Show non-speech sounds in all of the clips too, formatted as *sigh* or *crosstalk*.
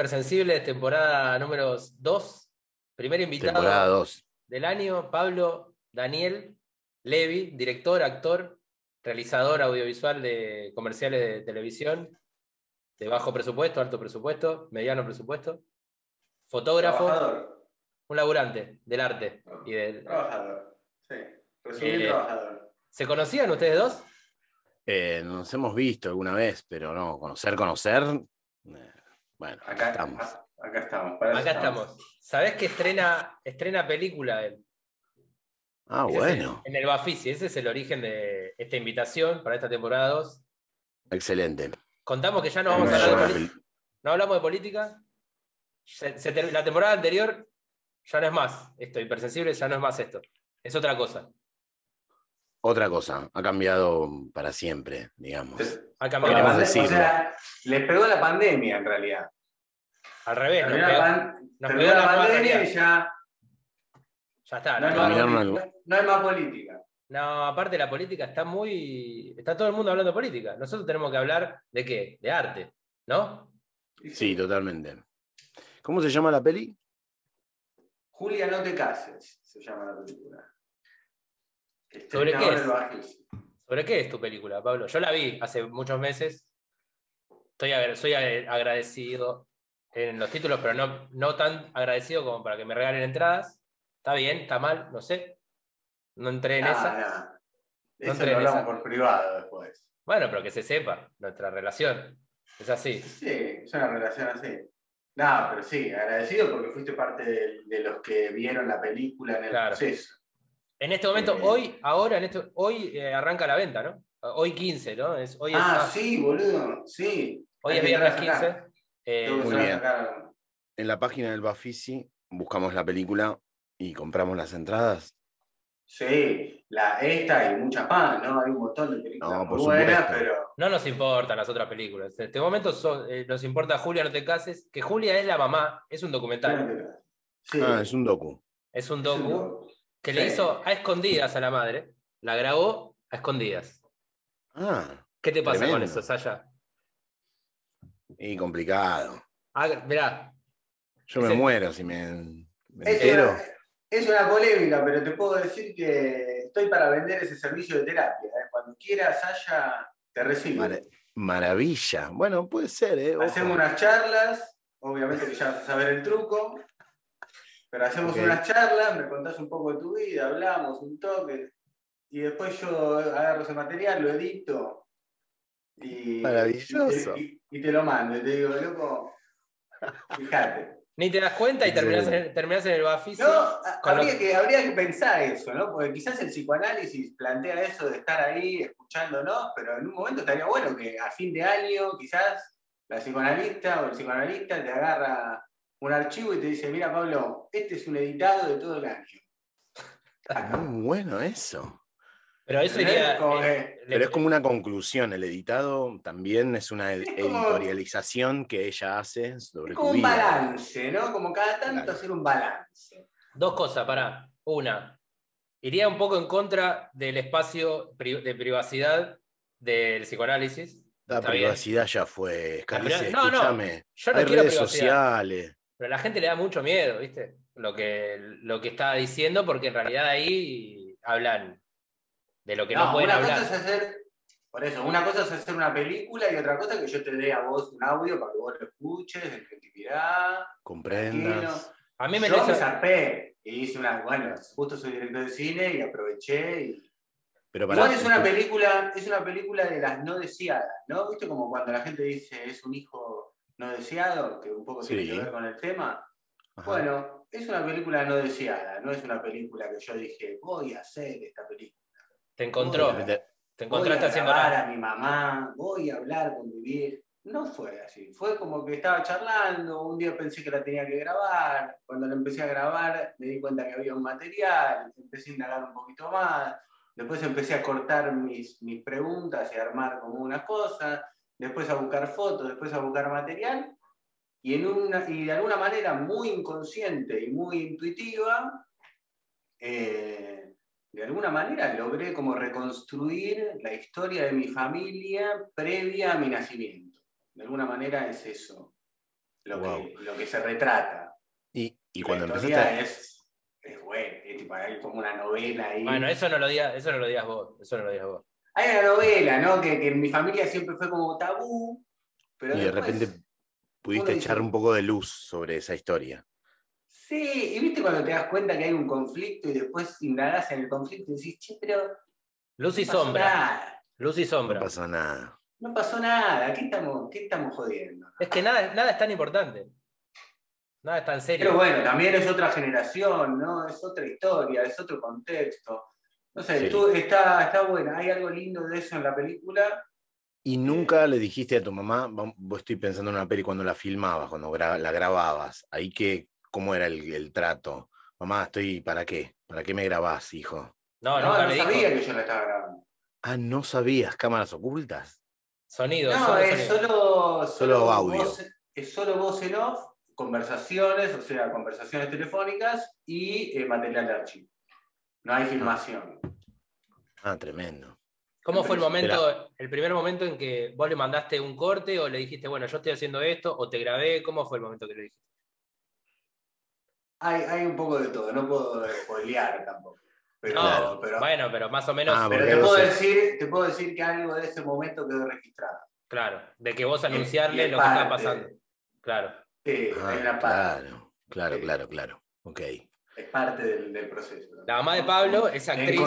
Hipersensibles, temporada número 2. Primer invitado del año, Pablo Daniel Levi, director, actor, realizador audiovisual de comerciales de televisión, de bajo presupuesto, alto presupuesto, mediano presupuesto, fotógrafo, un laburante del arte. Y del, trabajador, sí. Eh, trabajador. ¿Se conocían ustedes dos? Eh, nos hemos visto alguna vez, pero no, conocer, conocer. Eh, bueno, acá, estamos. Acá, estamos. Acá estamos. ¿Sabés que estrena, estrena película él? Ah, bueno. en el Bafisi, ese es el origen de esta invitación para esta temporada 2. Excelente. Contamos que ya no vamos a hablar de política. No hablamos de política. la temporada anterior ya no es más esto, hipersensible ya no es más esto. Es otra cosa. Otra cosa, ha cambiado para siempre, digamos. Ha cambiado. O sea, les pegó la pandemia en realidad. Al revés, nos pegó, la, pandemia y ya ya está. No, hay más política. No, aparte la política está muy. Está todo el mundo hablando de política. Nosotros tenemos que hablar de qué? De arte, ¿no? Sí, totalmente. ¿Cómo se llama la peli? Julia, no te cases, se llama la película. ¿Sobre qué es? ¿Sobre qué es tu película, Pablo? Yo la vi hace muchos meses. Estoy, soy agradecido en los títulos, pero no, no tan agradecido como para que me regalen entradas. Está bien, está mal, no sé. No entré en esa. No. Eso lo hablamos por privado después. Bueno, pero que se sepa nuestra relación. Es así. Sí, es una relación así. No, pero sí, agradecido porque fuiste parte de, los que vieron la película en el proceso. En este momento, eh, hoy, ahora, en este, hoy eh, arranca la venta, ¿no? Hoy 15, ¿no? Es, hoy ah, sí, boludo, sí. Hoy es viernes 15. Eh, Muy bien. En la página del Bafisi buscamos la película y compramos las entradas. Sí, la, esta y muchas más, ¿no? Hay un montón de películas no, buenas, pero. No nos importan las otras películas. En este momento eh, nos importa Julia No Te Cases, que Julia es la mamá, es un documental. Ah, es un docu. Es un docu, que le hizo a escondidas a la madre, la grabó a escondidas. Ah. ¿Qué te pasa con eso, Saya? Y complicado. Ah, mirá. Yo me muero si me, me es una polémica, pero te puedo decir que estoy para vender ese servicio de terapia. ¿eh? Cuando quieras, haya, te recibo. maravilla. Bueno, puede ser. ¿eh? Hacemos unas charlas, obviamente que ya vas a saber el truco, pero hacemos unas charlas, me contás un poco de tu vida, hablamos un toque, y después yo agarro ese material, lo edito. Y, Maravilloso. Y, y te lo mando, y te digo, loco, *laughs* fíjate. Ni te das cuenta y terminás en, el Bafisi. No, habría, que, habría que pensar eso, ¿no? Porque quizás el psicoanálisis plantea eso de estar ahí escuchándonos, pero en un momento estaría bueno que a fin de año quizás la psicoanalista o el psicoanalista te agarra un archivo y te dice, mira Pablo, este es un editado de todo el año. *laughs* Muy bueno eso. Pero eso iría. pero es como una conclusión. El editado también es una editorialización que ella hace sobre como un balance, ¿no? Como cada tanto hacer un balance. Dos cosas, para. Una, iría un poco en contra del espacio de privacidad del psicoanálisis. La privacidad ya fue. no, no, yo no Hay redes sociales. Pero a la gente le da mucho miedo, ¿viste? Lo que, lo que está diciendo, porque en realidad ahí hablan de lo que no, pueden una Cosa es hacer, por eso, una cosa es hacer una película y otra cosa es que yo te dé a vos un audio para que vos lo escuches en creatividad. Comprendas. A mí me yo me zarpé y hice una, bueno, justo soy director de cine y aproveché y pero para es una película, es una película de las no deseadas, ¿no? ¿Viste como cuando la gente dice es un hijo no deseado, que un poco tiene que ver con el tema? Bueno, es una película no deseada, no es una película que yo dije, voy a hacer esta película. Te encontró. te encontraste haciendo nada. a mi mamá, voy a hablar con mi vieja. No fue así. Fue como que estaba charlando. Un día pensé que la tenía que grabar. Cuando la empecé a grabar, me di cuenta que había un material. Empecé a indagar un poquito más. Después empecé a cortar mis, mis preguntas y a armar como una cosa. Después a buscar fotos, después a buscar material. Y, en una, y de alguna manera muy inconsciente y muy intuitiva, eh, de alguna manera logré como reconstruir la historia de mi familia previa a mi nacimiento. De alguna manera es eso. lo, que, lo que se retrata. Y, y cuando empezaste... Es, es bueno, es tipo, hay como una novela ahí. Bueno, eso no lo digas, eso no lo digas vos, eso no lo digas vos. Hay una novela, ¿no? Que, que en mi familia siempre fue como tabú. Pero y de repente pudiste echar un poco de luz sobre esa historia. Sí, y viste cuando te das cuenta que hay un conflicto y después indagás en el conflicto y decís, che, pero. Luz y sombra. Luz y sombra. No pasó nada. No pasó nada. ¿Qué estamos, qué estamos jodiendo? Es que nada, nada es tan importante. Nada es tan serio. Pero bueno, también es otra generación, ¿no? Es otra historia, es otro contexto. No sé, tú, está, está buena. ¿Hay algo lindo de eso en la película? ¿Y nunca le dijiste a tu mamá, vos estoy pensando en una peli cuando la filmabas, cuando la grababas, ahí que, cómo era el, trato? Mamá, estoy, ¿para qué? ¿Para qué me grabás, hijo? No, no, no sabía que yo la estaba grabando. Ah, ¿no sabías? ¿Cámaras ocultas? Sonido. No, es Solo, solo, audio. es solo voz en off, conversaciones, o sea, conversaciones telefónicas y eh, material de archivo. No hay filmación. Ah, tremendo. ¿Cómo fue el momento, el primer momento en que vos le mandaste un corte o le dijiste, bueno, yo estoy haciendo esto, o te grabé? ¿Cómo fue el momento que le dijiste? Hay, hay un poco de todo, no puedo spoilear tampoco. Pero, bueno, pero más o menos. Ah, pero te puedo, decir, te puedo decir que algo de ese momento quedó registrado. Claro, de que vos anunciarle lo que está pasando. Claro. Sí, ah, Claro, claro, claro, claro. Ok. Es parte del, proceso. La mamá de Pablo es actriz.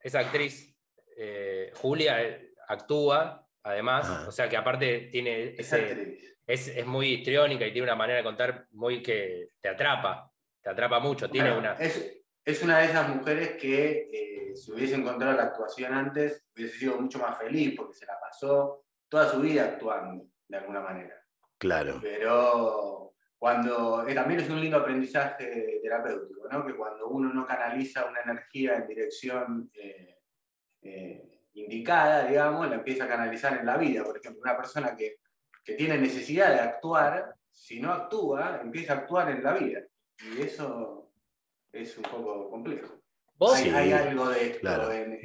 Es actriz eh, Julia eh, actúa, además, ah. o sea que aparte tiene ese, es, muy histriónica y tiene una manera de contar muy que te atrapa, te atrapa mucho. Tiene una... Es, una de esas mujeres que eh, si hubiese encontrado la actuación antes, hubiese sido mucho más feliz porque se la pasó toda su vida actuando, de alguna manera. Claro. Pero cuando también es un lindo aprendizaje terapéutico, ¿no? que cuando uno no canaliza una energía en dirección eh, indicada, digamos, la empieza a canalizar en la vida. Por ejemplo, una persona que, tiene necesidad de actuar, si no actúa, empieza a actuar en la vida. Y eso es un poco complejo. ¿Vos? Hay, algo de esto.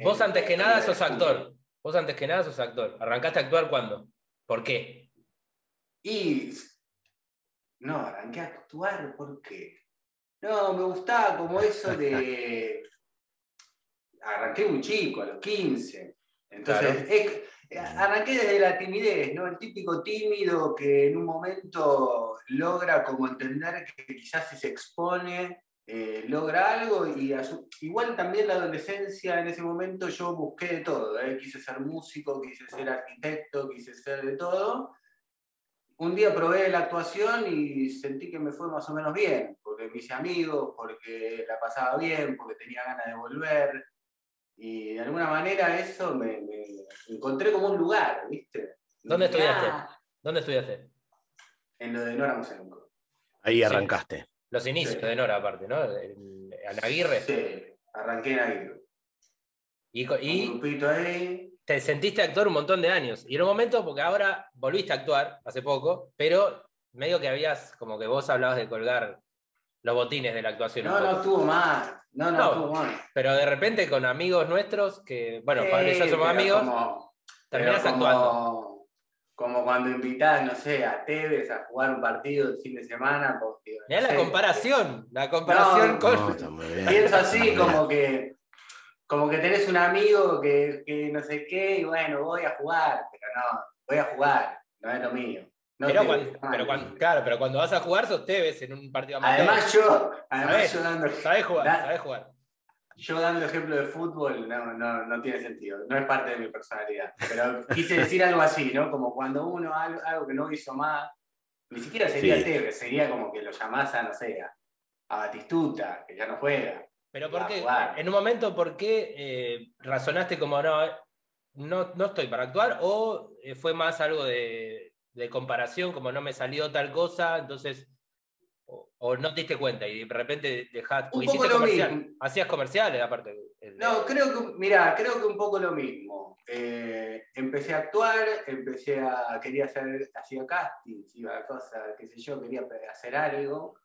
Vos antes que nada sos actor. Vos antes que nada sos actor. ¿Arrancaste a actuar cuándo? ¿Por qué? Y no, arranqué a actuar ¿por qué? No, me gustaba como eso de *laughs* arranqué muy chico, a los 15. Entonces, arranqué desde la timidez, ¿no? El típico tímido que en un momento logra como entender que quizás si se expone, eh, logra algo y igual también la adolescencia en ese momento yo busqué de todo, ¿eh? quise ser músico, quise ser arquitecto, quise ser de todo. Un día probé la actuación y sentí que me fue más o menos bien, porque me hice amigos, porque la pasaba bien, porque tenía ganas de volver. Y de alguna manera eso me, encontré como un lugar, ¿viste? ¿Dónde estudiaste? ¿Dónde estudiaste? En lo de Nora Musenko. Ahí arrancaste. Los inicios de Nora, aparte, ¿no? En, Aguirre. Sí, arranqué en Aguirre. Y, y ahí. Te sentiste actor un montón de años. Y en un momento, porque ahora volviste a actuar hace poco, pero medio que habías, como que vos hablabas de colgar los botines de la actuación. No, no estuvo más. No, no, Pero de repente con amigos nuestros, que, bueno, sí, ya somos amigos, terminas actuando. Como cuando invitás, no sé, a Tevez a jugar un partido el fin de semana. Porque, la comparación, la comparación con. pienso así, como que como que tenés un amigo que, que, no sé qué, y bueno, voy a jugar, pero no, voy a jugar, no es lo mío pero, cuando, claro, pero cuando vas a jugar sos Tevez en un partido Además yo, además yo dando... Sabés jugar, jugar. Yo dando ejemplo de fútbol no, no, no, tiene sentido, no es parte de mi personalidad. Pero quise decir algo así, ¿no? Como cuando uno algo, que no hizo más, ni siquiera sería Tevez, sería como que lo llamás a, no sé, a, Batistuta, que ya no juega. Pero ¿por qué? En un momento, ¿por qué eh, razonaste como no, no, no estoy para actuar? ¿O eh, fue más algo de de comparación, como no me salió tal cosa, entonces, o, no te diste cuenta y de repente dejaste, un poco lo mismo. hacías comerciales aparte. No, creo que, mira, creo que un poco lo mismo. Eh, empecé a actuar, empecé a, quería hacer, hacía casting, iba cosa, qué sé yo, quería hacer algo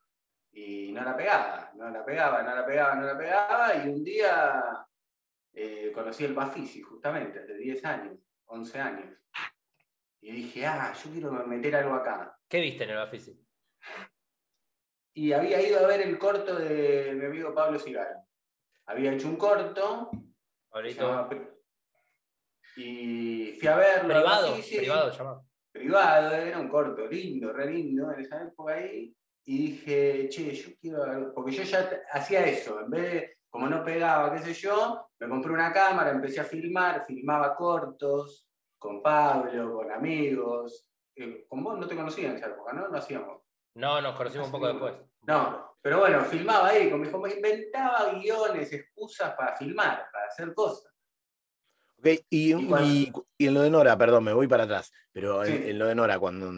y no la pegaba, no la pegaba, no la pegaba, no la pegaba y un día eh, conocí el Bafisi justamente, hace 10 años, 11 años. Y dije, ah, yo quiero meter algo acá. ¿Qué viste en el Bafisi? y había ido a ver el corto de mi amigo Pablo Sigal. Había hecho un corto. y fui a verlo. Privado, privado llamado. Privado, era un corto lindo, re lindo en esa época ahí. Y dije, che, yo quiero. Porque yo ya hacía eso. En vez de, como no pegaba, qué sé yo, me compré una cámara, empecé a filmar, filmaba cortos con Pablo, con amigos. Eh, con vos no te conocía en esa época, ¿no? No hacíamos. No, nos conocimos un poco después. No, pero bueno, filmaba ahí, con mi inventaba guiones, excusas para filmar, para hacer cosas. Y, en lo de Nora, perdón, me voy para atrás, pero en, lo de Nora, cuando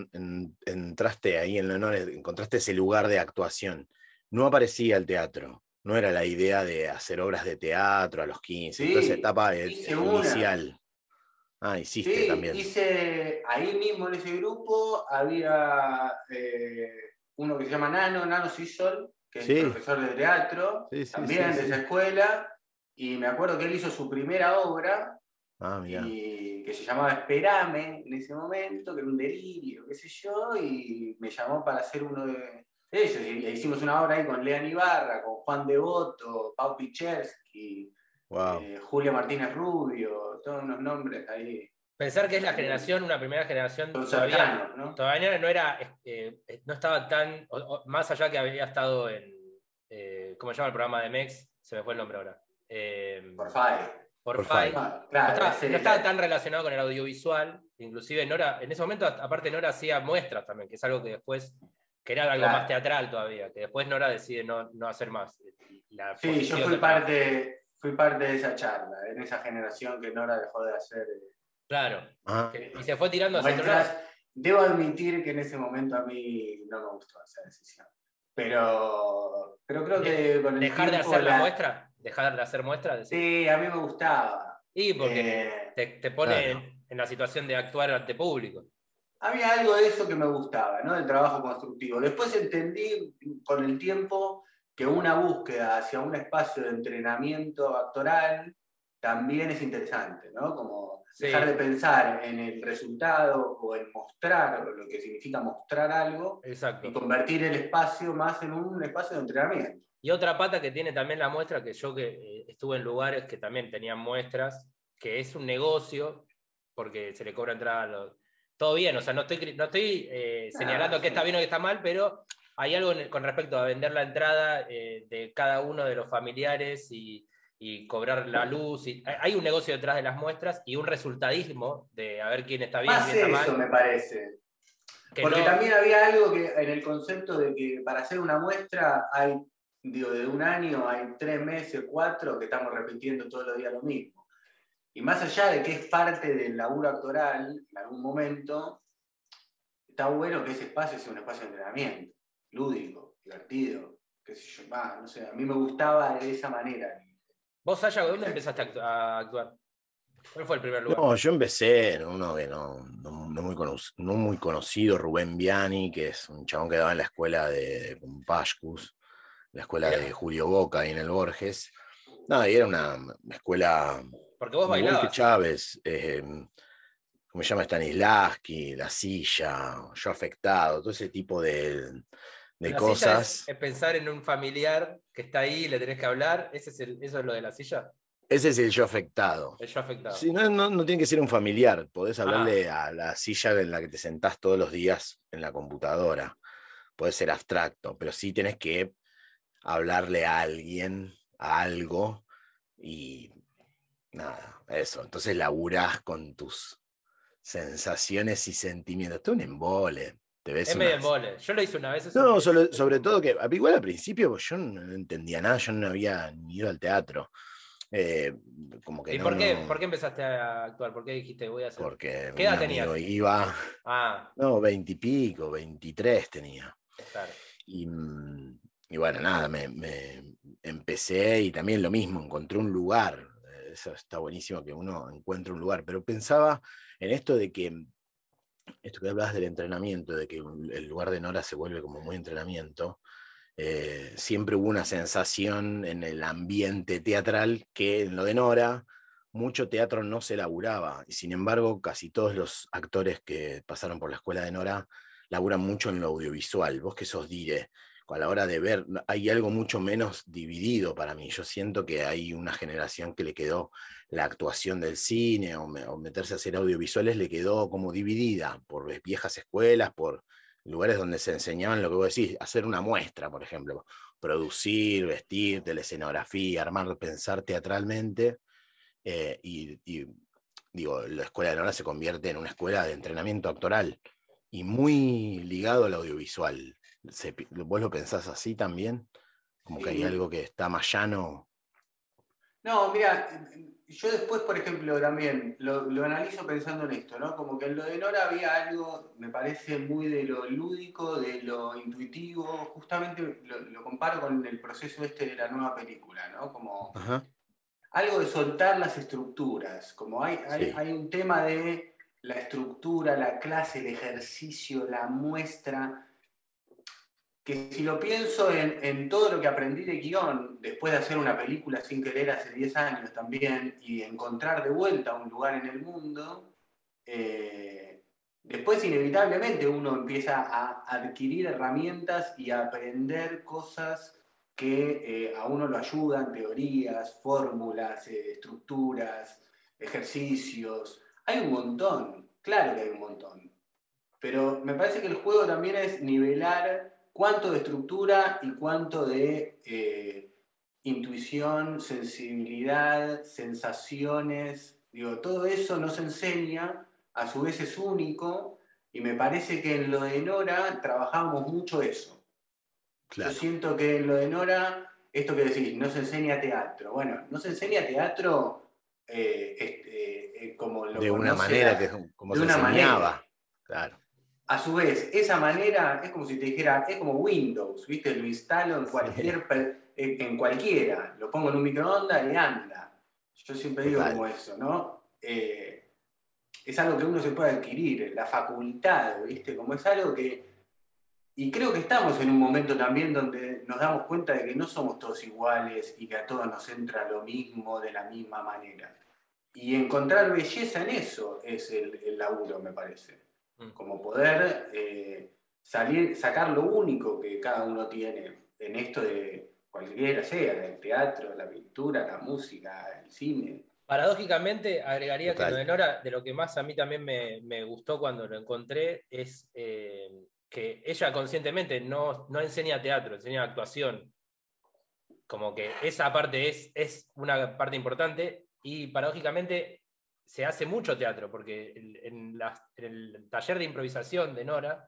entraste ahí en lo de Nora, encontraste ese lugar de actuación, no aparecía el teatro, no era la idea de hacer obras de teatro a los 15, sí, esa etapa inicial. Ah, hiciste también. Hice ahí mismo en ese grupo, había eh, uno que se llama Nano, Nano Sisol, que es profesor de teatro, también de esa escuela, y me acuerdo que él hizo su primera obra, ah, y, que se llamaba Esperame en ese momento, que era un delirio, qué sé yo, y me llamó para hacer uno de ellos, y hicimos una obra ahí con Lean Ibarra, con Juan Devoto, Pau Pichersky, eh, Julia Martínez Rubio, todos unos nombres ahí. Pensar que es la generación, una primera generación, todavía, ¿no? todavía no era, eh, no estaba tan, más allá que había estado en, eh, ¿cómo se llama el programa de MEX? Se me fue el nombre ahora. por FAI. Por, FAI. no, estaba, tan relacionado con el audiovisual, inclusive Nora, en ese momento, aparte Nora hacía muestras también, que es algo que después, que era algo más teatral todavía, que después Nora decide no, no hacer más. sí, yo fui parte, fui parte de esa charla, en esa generación que Nora dejó de hacer. Eh, claro. Ah. Y se fue tirando hacia otro lado. Debo admitir que en ese momento a mí no me gustó esa decisión. Pero, pero creo que con el ¿Dejar de hacer la... muestra? ¿Dejar de hacer muestras? Sí, a mí me gustaba. Y porque eh, te, pone en, la situación de actuar ante público. Había algo de eso que me gustaba, ¿no? El trabajo constructivo. Después entendí con el tiempo que una búsqueda hacia un espacio de entrenamiento actoral también es interesante, ¿no? Como dejar de pensar en el resultado o en mostrar, lo que significa mostrar algo, y convertir el espacio más en un espacio de entrenamiento. Y otra pata que tiene también la muestra, que yo que eh, estuve en lugares que también tenían muestras, que es un negocio, porque se le cobra entrada a los... Todo bien, o sea, no estoy, no estoy eh, señalando que está bien o que está mal, pero ¿Hay algo con respecto a vender la entrada eh, de cada uno de los familiares y, cobrar la luz? Y, hay un negocio detrás de las muestras y un resultadismo de a ver quién está bien, quién está mal. eso me parece. Porque también había algo que en el concepto de que para hacer una muestra hay, digo, de un año hay tres meses, cuatro, que estamos repitiendo todos los días lo mismo. Y más allá de que es parte del laburo actoral, en algún momento, está bueno que ese espacio sea un espacio de entrenamiento lúdico, divertido, qué sé yo, no sé, a mí me gustaba de esa manera. ¿Vos, Sasha, dónde empezaste a actuar? ¿Cuál fue el primer lugar? No, yo empecé en uno que no, no, muy, conocido, no muy conocido, Rubén Biani, que es un chabón que daba en la escuela de, Pashkus, la escuela de Julio Boca ahí en el Borges. No, y era una escuela. Porque vos bailabas. Chávez, eh, ¿cómo se llama? Stanislavski, La Silla, Yo Afectado, todo ese tipo de, de cosas. Es, pensar en un familiar que está ahí y le tenés que hablar. ¿Ese es ¿Eso es lo de la silla? Ese es el yo afectado. El yo afectado. no, no, tiene que ser un familiar. Podés hablarle ah. a la silla en la que te sentás todos los días en la computadora. Puede ser abstracto, pero sí tenés que hablarle a alguien, a algo, y nada, eso. Entonces laburás con tus sensaciones y sentimientos. Es un embole. Es medio Yo lo hice una vez. No, sobre, todo que, igual al principio yo no entendía nada, yo no había ni ido al teatro. Eh, como que ¿Y por, qué, por qué empezaste a actuar? ¿Por qué dijiste voy a hacer? Porque ¿Qué edad tenías? Iba, ah. No, veintipico, veintitrés tenía. Claro. Y, bueno, nada, me, me, empecé y también lo mismo, encontré un lugar. Eso está buenísimo que uno encuentre un lugar, pero pensaba en esto de que esto que hablabas del entrenamiento, de que el lugar de Nora se vuelve como muy entrenamiento, eh, siempre hubo una sensación en el ambiente teatral que en lo de Nora mucho teatro no se laburaba, y sin embargo casi todos los actores que pasaron por la escuela de Nora laburan mucho en lo audiovisual. Vos que sos dire, a la hora de ver, hay algo mucho menos dividido para mí. Yo siento que hay una generación que le quedó la actuación del cine o, meterse a hacer audiovisuales, le quedó como dividida por viejas escuelas, por lugares donde se enseñaban lo que vos decís, hacer una muestra, por ejemplo, producir, vestir, escenografía, armar, pensar teatralmente. Eh, y, digo, la escuela de Nora se convierte en una escuela de entrenamiento actoral y muy ligado al audiovisual. ¿Vos lo pensás así también? Como que hay algo que está más llano. No, mira, yo después, por ejemplo, también lo, analizo pensando en esto, ¿no? Como que en lo de Nora había algo, me parece muy de lo lúdico, de lo intuitivo, justamente lo, comparo con el proceso este de la nueva película, ¿no? Como algo de soltar las estructuras, como hay, hay un tema de la estructura, la clase, el ejercicio, la muestra, que si lo pienso en, todo lo que aprendí de guion, después de hacer una película sin querer hace 10 años también, y encontrar de vuelta un lugar en el mundo, eh, después inevitablemente uno empieza a adquirir herramientas y a aprender cosas que eh, a uno lo ayudan, teorías, fórmulas, eh, estructuras, ejercicios. Hay un montón, claro que hay un montón. Pero me parece que el juego también es nivelar cuánto de estructura y cuánto de eh, intuición, sensibilidad, sensaciones. Digo, todo eso nos enseña, a su vez es único, y me parece que en lo de Nora trabajamos mucho eso. Yo siento que en lo de Nora, esto que decís, no se enseña teatro. Bueno, no se enseña teatro eh, este, eh, como lo De una manera que como se enseñaba. Claro. A su vez, esa manera es como si te dijera, es como Windows, ¿viste? Lo instalo en cualquier, en cualquiera, lo pongo en un microondas y anda. Yo siempre digo como eso, ¿no? Eh, es algo que uno se puede adquirir, la facultad, ¿viste? Como es algo que... Y creo que estamos en un momento también donde nos damos cuenta de que no somos todos iguales y que a todos nos entra lo mismo de la misma manera. Y encontrar belleza en eso es el, el laburo, me parece. Mm. como poder eh, salir, sacar lo único que cada uno tiene en esto de cualquiera sea, del teatro, la pintura, la música, el cine. Paradójicamente, agregaría que lo de Nora, de lo que más a mí también me, gustó cuando lo encontré, es eh, que ella conscientemente no, no enseña teatro, enseña actuación. Como que esa parte es, es una parte importante y paradójicamente se hace mucho teatro, porque en, el taller de improvisación de Nora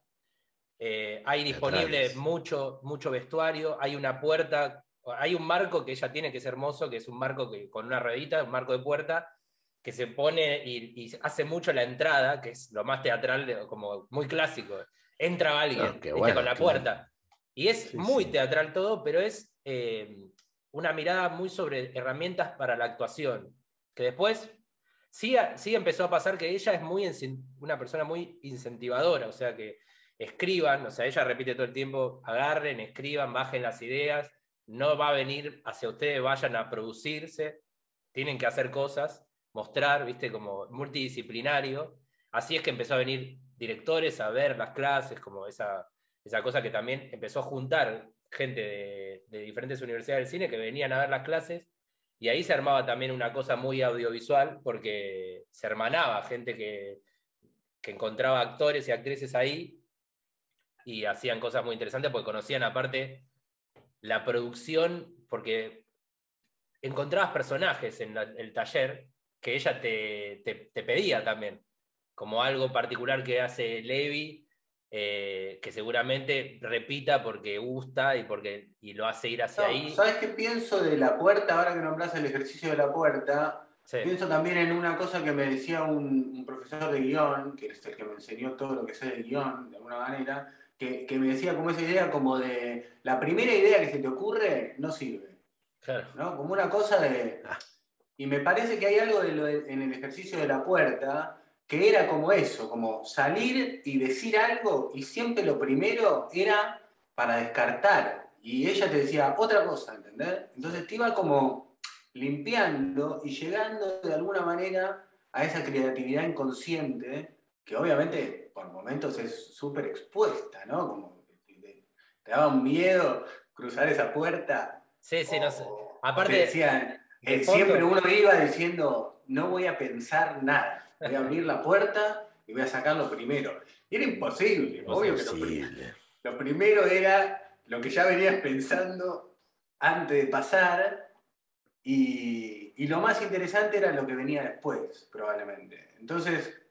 eh, hay disponible mucho, mucho vestuario, hay una puerta, hay un marco que ella tiene que es hermoso, que es un marco que, con una ruedita, un marco de puerta, que se pone y, hace mucho la entrada, que es lo más teatral, como muy clásico. Entra alguien ah, con la puerta. Y es muy teatral todo, pero es eh, una mirada muy sobre herramientas para la actuación, que después Sí, empezó a pasar que ella es muy una persona muy incentivadora, o sea que escriban, o sea, ella repite todo el tiempo, agarren, escriban, bajen las ideas, no va a venir hacia ustedes, vayan a producirse, tienen que hacer cosas, mostrar, viste, como multidisciplinario. Así es que empezó a venir directores a ver las clases, como esa, esa cosa que también empezó a juntar gente de, diferentes universidades del cine que venían a ver las clases y ahí se armaba también una cosa muy audiovisual, porque se hermanaba gente que, encontraba actores y actrices ahí y hacían cosas muy interesantes porque conocían aparte la producción, porque encontrabas personajes en el taller que ella te, te, pedía también, como algo particular que hace Levi eh, que seguramente repita porque gusta y porque y lo hace ir hacia ahí. ¿Sabes qué pienso de la puerta? Ahora que nombras el ejercicio de la puerta, pienso también en una cosa que me decía un, profesor de guion, que es el que me enseñó todo lo que sé de guion, de alguna manera, que, me decía como esa idea como de la primera idea que se te ocurre no sirve. ¿no? Como una cosa de... Ah. Y me parece que hay algo de lo en el ejercicio de la puerta que era como eso, como salir y decir algo y siempre lo primero era para descartar. Y ella te decía otra cosa, ¿entendés? Entonces te iba como limpiando y llegando de alguna manera a esa creatividad inconsciente que obviamente por momentos es súper expuesta, ¿no? Como te, te, daba un miedo cruzar esa puerta. Sí, sí, no sé. Aparte, decían, eh, siempre uno iba diciendo, no voy a pensar nada, voy a abrir la puerta y voy a sacarlo primero. Y era imposible, obvio que lo, lo primero era lo que ya venías pensando antes de pasar y, y, lo más interesante era lo que venía después, probablemente. Entonces,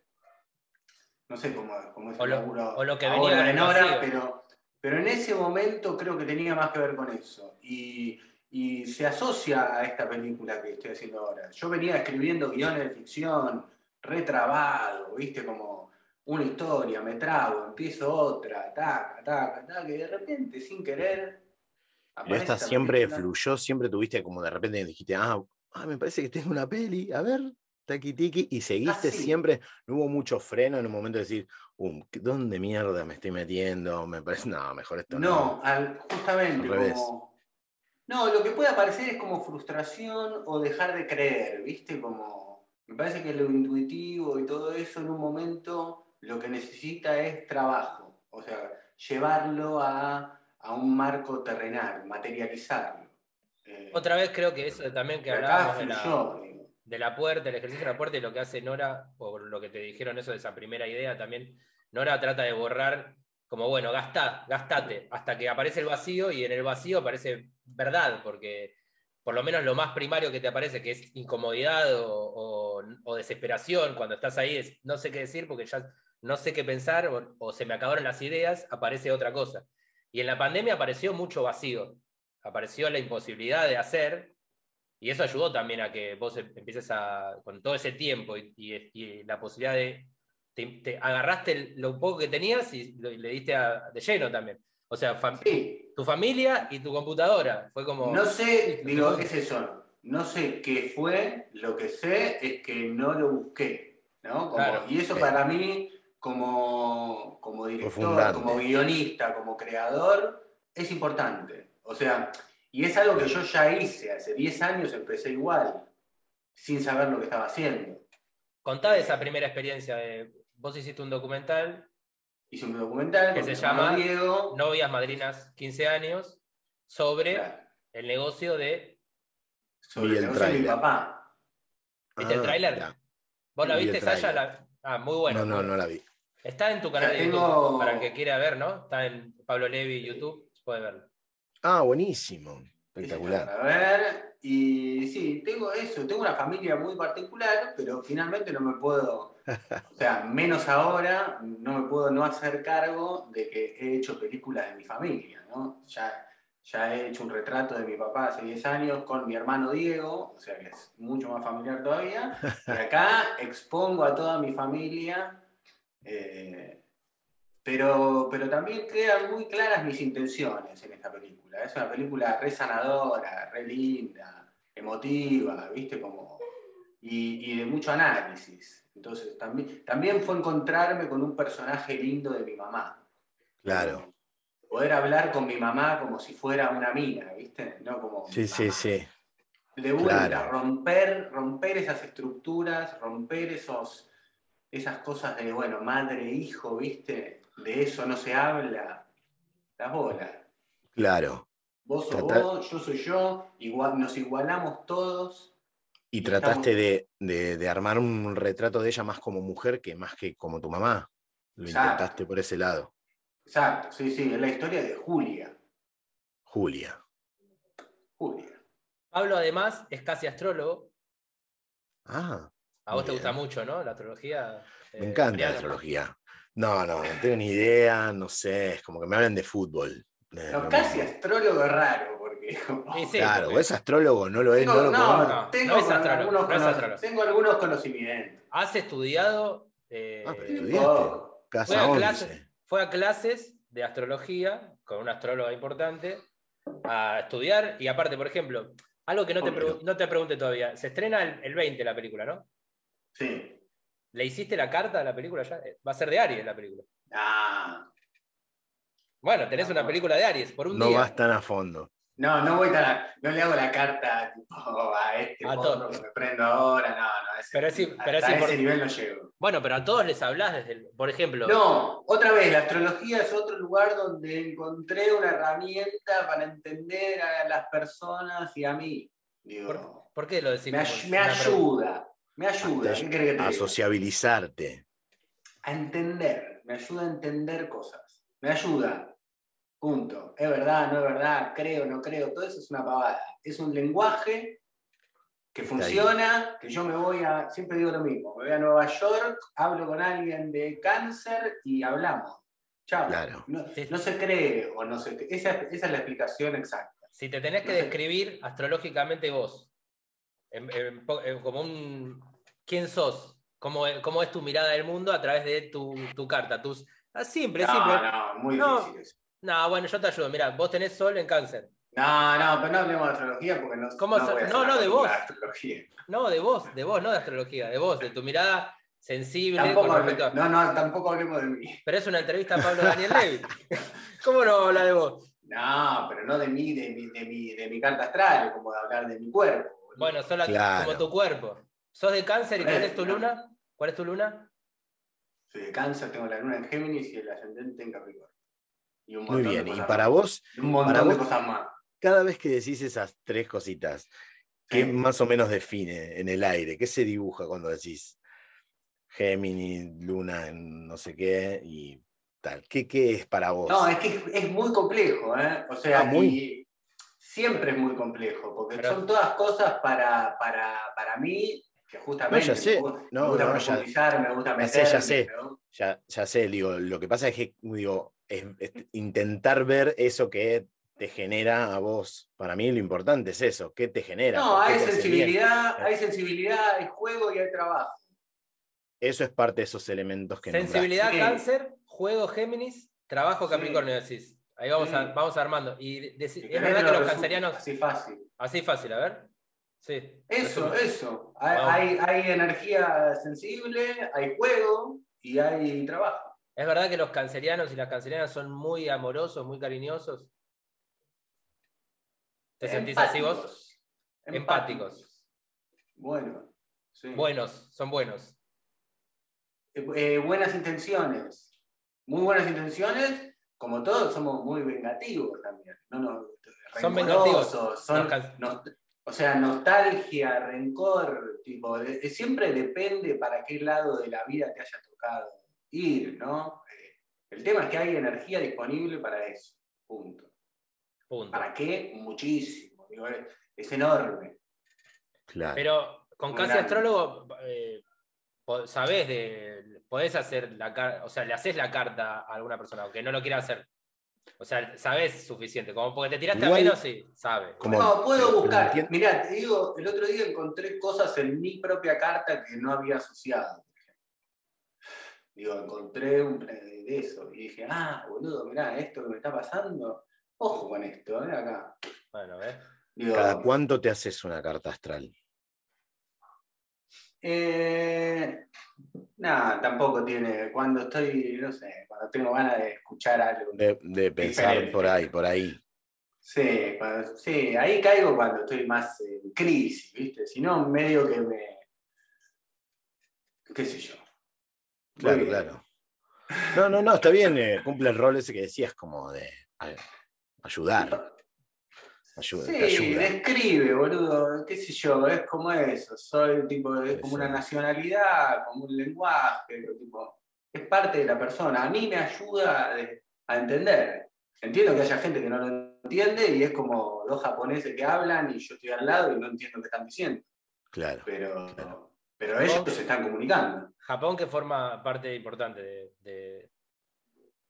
no sé cómo, cómo es el lo, o lo que venía en hora, pero, pero en ese momento creo que tenía más que ver con eso. Y, y se asocia a esta película que estoy haciendo ahora. Yo venía escribiendo guiones de ficción, retrabado, viste, como una historia, me trago, empiezo otra, taca, taca, taca, que de repente, sin querer. Pero esta siempre fluyó, siempre tuviste como de repente dijiste, ah, ah, me parece que tengo una peli, a ver, taqui tiki, y seguiste ah, siempre, no hubo mucho freno en un momento de decir, um, ¿dónde mierda me estoy metiendo? Me parece, no, mejor esto no. No, justamente, como no, lo que puede aparecer es como frustración o dejar de creer, ¿viste? Como, me parece que lo intuitivo y todo eso en un momento lo que necesita es trabajo, o sea, llevarlo a, un marco terrenal, materializarlo. Eh, Otra vez creo que eso también que hablábamos de la, de la puerta, el ejercicio de la puerta y lo que hace Nora, o lo que te dijeron eso de esa primera idea también, Nora trata de borrar como bueno, gastá, gastate, hasta que aparece el vacío y en el vacío aparece verdad, porque por lo menos lo más primario que te aparece, que es incomodidad o, desesperación, cuando estás ahí, es, no sé qué decir porque ya no sé qué pensar o, se me acabaron las ideas, aparece otra cosa. Y en la pandemia apareció mucho vacío, apareció la imposibilidad de hacer, y eso ayudó también a que vos em, empieces a, con todo ese tiempo y la posibilidad de te, agarraste lo poco que tenías y le diste de lleno también. O sea, tu familia y tu computadora. Fue como. No sé, digo, es eso. No sé qué fue, lo que sé es que no lo busqué. ¿no? y eso para mí, como, como director, como guionista, como creador, es importante. O sea, y es algo que yo ya hice. Hace 10 años empecé igual, sin saber lo que estaba haciendo. Contá esa primera experiencia de vos hiciste un documental. Hice un documental que se llama Diego. Novias Madrinas 15 años sobre el negocio de. Sobre el, negocio de mi papá. ¿Viste el ah, tráiler? ¿Vos la viste, Sasha? Ah, muy bueno. No, no, no la vi. Está en tu canal de YouTube, para el que quiera ver, ¿no? Está en Pablo Levi YouTube, puede verlo. Ah, buenísimo. Espectacular. A ver, y sí, tengo eso, tengo una familia muy particular, pero finalmente no me puedo o sea, menos ahora, no me puedo no hacer cargo de que he hecho películas de mi familia, ¿no? Ya, ya he hecho un retrato de mi papá hace 10 años con mi hermano Diego, o sea que es mucho más familiar todavía. Y acá expongo a toda mi familia, eh, pero, pero también quedan muy claras mis intenciones en esta película. Es una película re sanadora, re linda, emotiva, ¿viste? Como, y, y de mucho análisis. Entonces también, también fue encontrarme con un personaje lindo de mi mamá. Claro. Poder hablar con mi mamá como si fuera una mina, ¿viste? No como sí, sí, sí. De vuelta, romper, romper esas estructuras, romper esos, esas cosas de, bueno, madre, hijo, ¿viste? De eso no se habla. Las bolas. Claro. Vos sos vos, yo soy yo, igual, nos igualamos todos y trataste de, armar un retrato de ella más como mujer que más que como tu mamá. Lo intentaste por ese lado. Exacto, sí, sí, es la historia de Julia. Julia. Julia. Pablo además es casi astrólogo. Ah. A vos te gusta mucho, ¿no? La astrología. Me eh, encanta la astrología. No, no, no tengo ni idea, no sé, es como que me hablan de fútbol. No, casi astrólogo es raro *laughs* claro, es astrólogo, no lo es. no, no, no, tengo, algunos tengo algunos conocimientos. ¿Has estudiado? Eh, ah, estudiaste. fue, a clases, fue a clases de astrología con una astróloga importante a estudiar y aparte, por ejemplo, algo que no te, no te pregunte todavía, se estrena el, 20 la película, ¿no? Sí. ¿Le hiciste la carta a la película ya? Va a ser de Aries la película. Ah. Bueno, tenés una película de Aries por un día. No vas tan a fondo. No, no voy a, no le hago la carta tipo a este a que me prendo ahora, no, no. pero es, pero a ese nivel no llego. Bueno, pero a todos les hablas desde, el, por ejemplo. No, otra vez, la astrología es otro lugar donde encontré una herramienta para entender a las personas y a mí. ¿Por, qué lo decís? Me, ayuda, me ayuda. A sociabilizarte. A entender, me ayuda a entender cosas. Me ayuda Punto. Es verdad, no es verdad, creo, no creo, todo eso es una pavada. Es un lenguaje que funciona, que yo me voy a, siempre digo lo mismo, me voy a Nueva York, hablo con alguien de cáncer y hablamos. Chao. No, se cree o no se esa, esa, es la explicación exacta. Si te tenés que describir astrológicamente vos, como un quién sos, cómo, cómo, es tu mirada del mundo a través de tu, tu carta, tus ah, simple, no, simple. No, muy difícil eso. No, bueno, yo te ayudo. Mira, vos tenés sol en cáncer. No, no, pero no hablemos de astrología porque no. ¿Cómo no, no, no, de vos. No, de vos, de vos, no de astrología, de vos, de tu mirada sensible. Tampoco No, no, tampoco hablemos de mí. Pero es una entrevista a Pablo *laughs* Daniel Levy. *laughs* ¿Cómo no habla de vos? No, pero no de mí, de mi, de mi, de mi carta astral, como de hablar de mi cuerpo. Bueno, solo como tu cuerpo. ¿Sos de cáncer y cuál es tu luna? ¿Cuál es tu luna? Soy de cáncer, tengo la luna en Géminis y el ascendente en Capricornio. Muy bien, y para vos, un montón de cosas más. Cada vez que decís esas tres cositas, ¿qué más o menos define en el aire? ¿Qué se dibuja cuando decís Géminis, Luna, no sé qué y tal? ¿Qué, qué es para vos? No, es que es, muy complejo, ¿eh? O sea, ah, siempre es muy complejo, porque son todas cosas para, para, para mí que justamente no, ya sé. me gusta, no, me gusta profundizar, me gusta meterme, ya sé, ya sé. Ya, ya sé, digo, lo que pasa es que digo, es, intentar ver eso que te genera a vos. Para mí lo importante es eso, ¿qué te genera? No, hay sensibilidad, hay sensibilidad, hay juego y hay trabajo. Eso es parte de esos elementos que Sensibilidad, cáncer, juego Géminis, trabajo Capricornio, decís. Ahí vamos, vamos armando. Y es verdad que los cancerianos. Así fácil. Así fácil, a ver. Sí. Eso, eso. Hay, hay, energía sensible, hay juego y hay trabajo. ¿Es verdad que los cancerianos y las cancerianas son muy amorosos, muy cariñosos? ¿Te sentís así vos? Empáticos. Bueno. Buenos, son buenos. Eh, eh, buenas intenciones. Muy buenas intenciones. Como todos, somos muy vengativos también. son vengativos. O sea, nostalgia, rencor. Tipo, siempre depende para qué lado de la vida te haya tocado ir, ¿no? Eh, el tema es que hay energía disponible para eso, punto. ¿Para qué? Muchísimo, es, enorme. Claro. Pero con casi astrólogo, eh, sabés de, podés hacer la carta, o sea, le haces la carta a alguna persona, aunque no lo quiera hacer. O sea, sabes suficiente, como porque te tiraste a menos, sí, sabes. No, puedo buscar. Mirá, te digo, el otro día encontré cosas en mi propia carta que no había asociado. Digo, encontré un de eso y dije, ah, boludo, mirá, esto que me está pasando, ojo con esto, ¿eh? Acá. Bueno, ¿ves? ¿Cada cuánto te haces una carta astral? Eh, nada, tampoco tiene. Cuando estoy, no sé, cuando tengo ganas de escuchar algo. De, pensar por ahí, por ahí. Sí, sí, ahí caigo cuando estoy más en crisis, ¿viste? Si no, medio que me. qué sé yo. Claro, claro. No, no, no, está bien, eh, cumple el rol ese que decías, como de ayudar. Ayuda, sí, describe, boludo, qué sé yo, es como eso, soy tipo, es como una nacionalidad, como un lenguaje, tipo, es parte de la persona. A mí me ayuda a entender. Entiendo que haya gente que no lo entiende y es como dos japoneses que hablan y yo estoy al lado y no entiendo qué están diciendo. Claro. Pero pero ellos se están comunicando. Japón que forma parte importante de,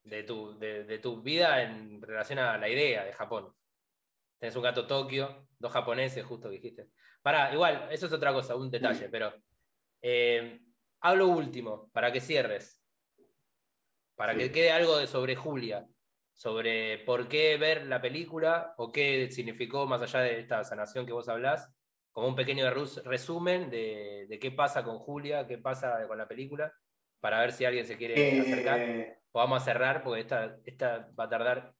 de, tu, de, tu, vida en relación a la idea de Japón. Tenés un gato Tokio, dos japoneses, justo dijiste. Para, igual, eso es otra cosa, un detalle, pero eh, hablo último, para que cierres. Para que quede algo de sobre Julia, sobre por qué ver la película o qué significó más allá de esta sanación que vos hablás, como un pequeño resumen de, qué pasa con Julia, qué pasa con la película, para ver si alguien se quiere eh, acercar. O vamos a cerrar porque esta, esta va a tardar.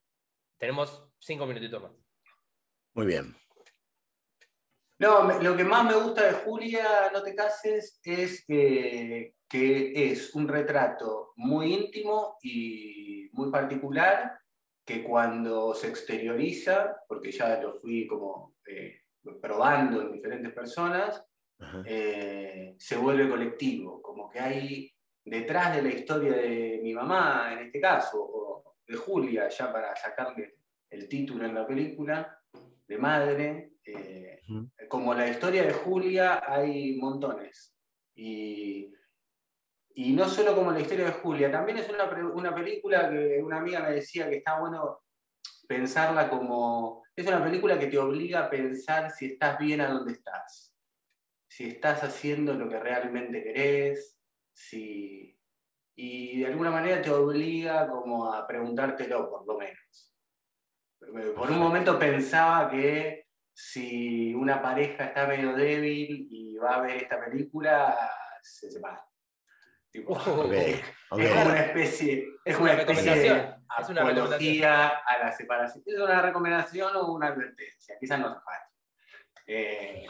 Tenemos cinco minutitos más. Muy bien. No, lo que más me gusta de Julia, no te cases, es que es un retrato muy íntimo y muy particular, que cuando se exterioriza, porque ya lo fui como eh, probando en diferentes personas, eh, se vuelve colectivo, como que hay detrás de la historia de mi mamá, en este caso, o de Julia, ya para sacarle el título en la película, de madre, eh, como la historia de Julia hay montones. Y, y, no solo como la historia de Julia, también es una, una, película que una amiga me decía que está bueno pensarla como... Es una película que te obliga a pensar si estás bien a donde estás, si estás haciendo lo que realmente querés, si... Y de alguna manera te obliga como a preguntártelo, por lo menos. Por un momento pensaba que si una pareja está medio débil y va a ver esta película, se separa. Es como una especie, es una especie de apología a la separación. ¿Es una recomendación o una advertencia? Quizás no hace falta. Eh,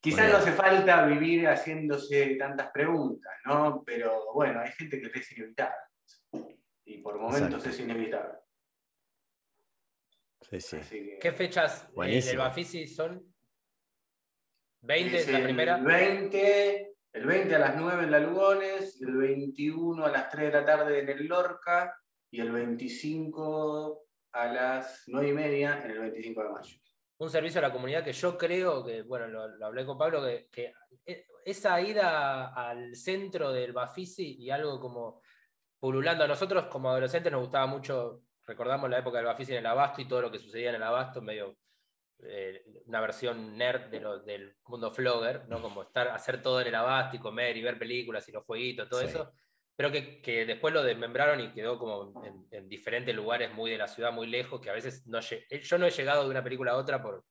quizás no hace falta vivir haciéndose tantas preguntas, ¿no? Pero bueno, hay gente que es inevitable. Y por momentos es inevitable. ¿Qué fechas eh, del Bafisi son? ¿20 es la primera? El 20, el 20 a las 9 en la Lugones, el 21 a las 3 de la tarde en el Lorca y el 25 a las 9 y media en el 25 de mayo. Un servicio a la comunidad que yo creo que, bueno, lo, hablé con Pablo, que, e, esa ida al centro del Bafisi y algo como pululando a nosotros como adolescentes nos gustaba mucho recordamos la época del Bafisi en el Abasto y todo lo que sucedía en el Abasto, medio eh, una versión nerd del mundo flogger, ¿no? Como estar, hacer todo en el Abasto y comer y ver películas y los jueguitos, todo eso. Pero que, después lo desmembraron y quedó como en, diferentes lugares muy de la ciudad, muy lejos, que a veces no eh, yo no he llegado de una película a otra por,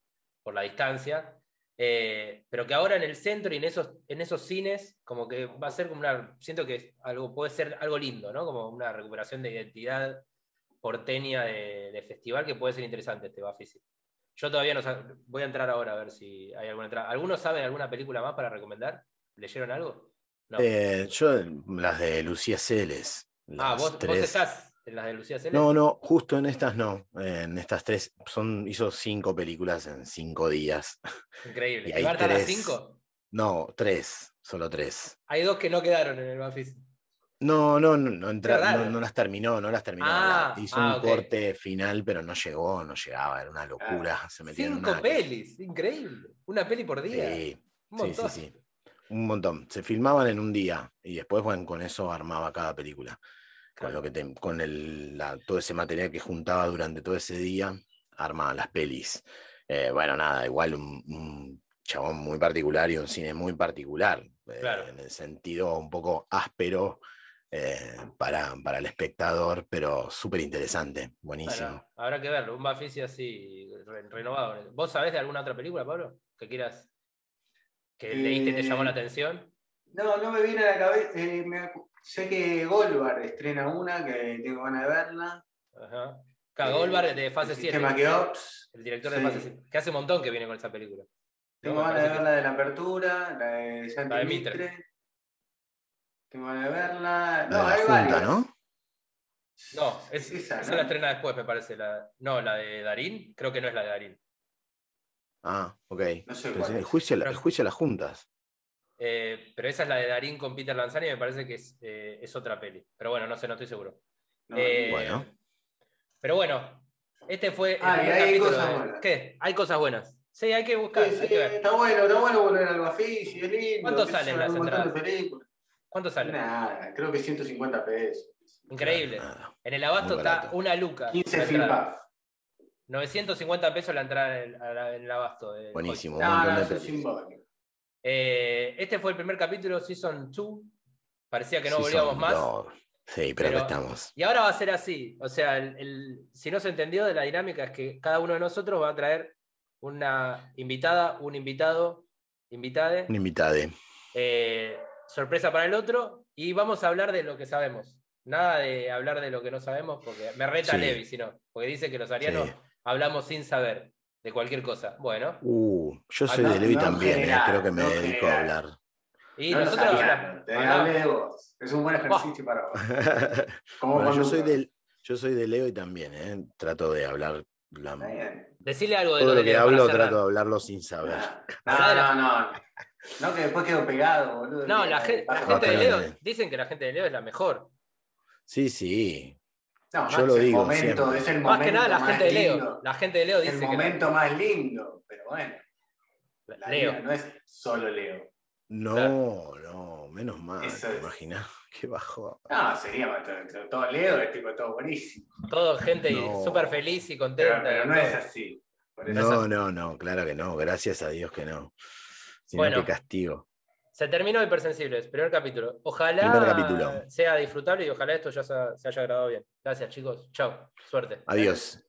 por la distancia, eh, pero que ahora en el centro y en esos, en esos cines, como que va a ser como una, siento que algo, puede ser algo lindo, ¿no? Como una recuperación de identidad porteña de, festival que puede ser interesante este Bafisi. Yo todavía no voy a entrar ahora a ver si hay alguna entrada. ¿Alguno sabe alguna película más para recomendar? ¿Leyeron algo? Eh, yo las de Lucía Celes. Ah, ¿vos, estás en las de Lucía Celes. No, no, justo en estas no. En estas tres son, hizo cinco películas en cinco días. Increíble. ¿Y, a las cinco? No, tres, solo tres. Hay dos que no quedaron en el Bafisi. No, no, no, no, no, las terminó, no las terminó. Ah, hizo un ah, corte final, pero no llegó, no llegaba, era una locura. Se Cinco pelis, increíble. Una peli por día. Sí, un montón. Sí, sí, Un montón. Se filmaban en un día y después, bueno, con eso armaba cada película. Con, lo que con el, todo ese material que juntaba durante todo ese día, armaba las pelis. Eh, bueno, nada, igual un, chabón muy particular y un cine muy particular. Eh, en el sentido un poco áspero eh, para, para, el espectador, pero súper interesante, buenísimo. habrá que verlo, un Bafisi así renovado. ¿Vos sabés de alguna otra película, Pablo? Que quieras, que leíste y te llamó la eh, atención. No, no me viene a la cabeza. Eh, sé que Goldbar estrena una, que tengo ganas de verla. Ajá. Goldbar de Fase 7. El director de Fase 7. Que hace un montón que viene con esa película. Tengo ganas de ver la de la apertura, la de Santi Mitre. Tengo verla. No, hay varias. ¿no? No, es, esa, la estrena después, me parece. La, no, la de Darín, creo que no es la de Darín. Ah, ok. No sé el, juicio, el juicio a las juntas. Eh, pero esa es la de Darín con Peter Lanzani me parece que es, eh, es otra peli. Pero bueno, no sé, no estoy seguro. Eh, bueno. Pero bueno, este fue. Ah, hay cosas buenas. ¿Qué? Hay cosas buenas. Sí, hay que buscar. Sí, Está bueno, está bueno volver al Bafisi, es lindo. ¿Cuánto salen las entradas? ¿Cuánto sale? Nada, creo que 150 pesos. Increíble. En el abasto está una luca. 15 filpas. 950 pesos la entrada en el, abasto. Buenísimo. Eh, este fue el primer capítulo, Season 2. Parecía que no volvíamos más. Sí, pero, estamos. Y ahora va a ser así. O sea, si no se entendió de la dinámica es que cada uno de nosotros va a traer una invitada, un invitado, invitade. Un invitade. Eh, sorpresa para el otro y vamos a hablar de lo que sabemos. Nada de hablar de lo que no sabemos, porque me reta Levi, sino, porque dice que los arianos hablamos sin saber. de cualquier cosa. Bueno. Uh, yo soy de Levi también, eh, creo que me dedico a hablar. Y nosotros hablamos. Te hablé de vos. Es un buen ejercicio para vos. *laughs* bueno, yo, soy del, yo soy de Leo y también, ¿eh? trato de hablar. La... Decirle algo de Todo lo, que hablo, trato de hablarlo sin saber. *laughs* No, no, no. No, que después quedo pegado, boludo. No, la, gente, de Leo, dicen que la gente de Leo es la mejor. Sí, sí. No, yo lo digo. Momento, es el momento más que nada la gente de Leo. La gente de Leo dice. El momento más lindo, pero bueno. La Leo. no es solo Leo. No, no, menos mal. ¿Te imaginas? Qué bajo. No, sería todo, Leo, es tipo todo buenísimo. Todo gente súper feliz y contenta. Pero, no es así. No, no, no, claro que no. Gracias a Dios que no. Sino bueno, que castigo. Se terminó Hipersensibles, primer capítulo. Ojalá sea disfrutable y ojalá esto ya se, haya grabado bien. Gracias, chicos. Chao. Suerte. Adiós.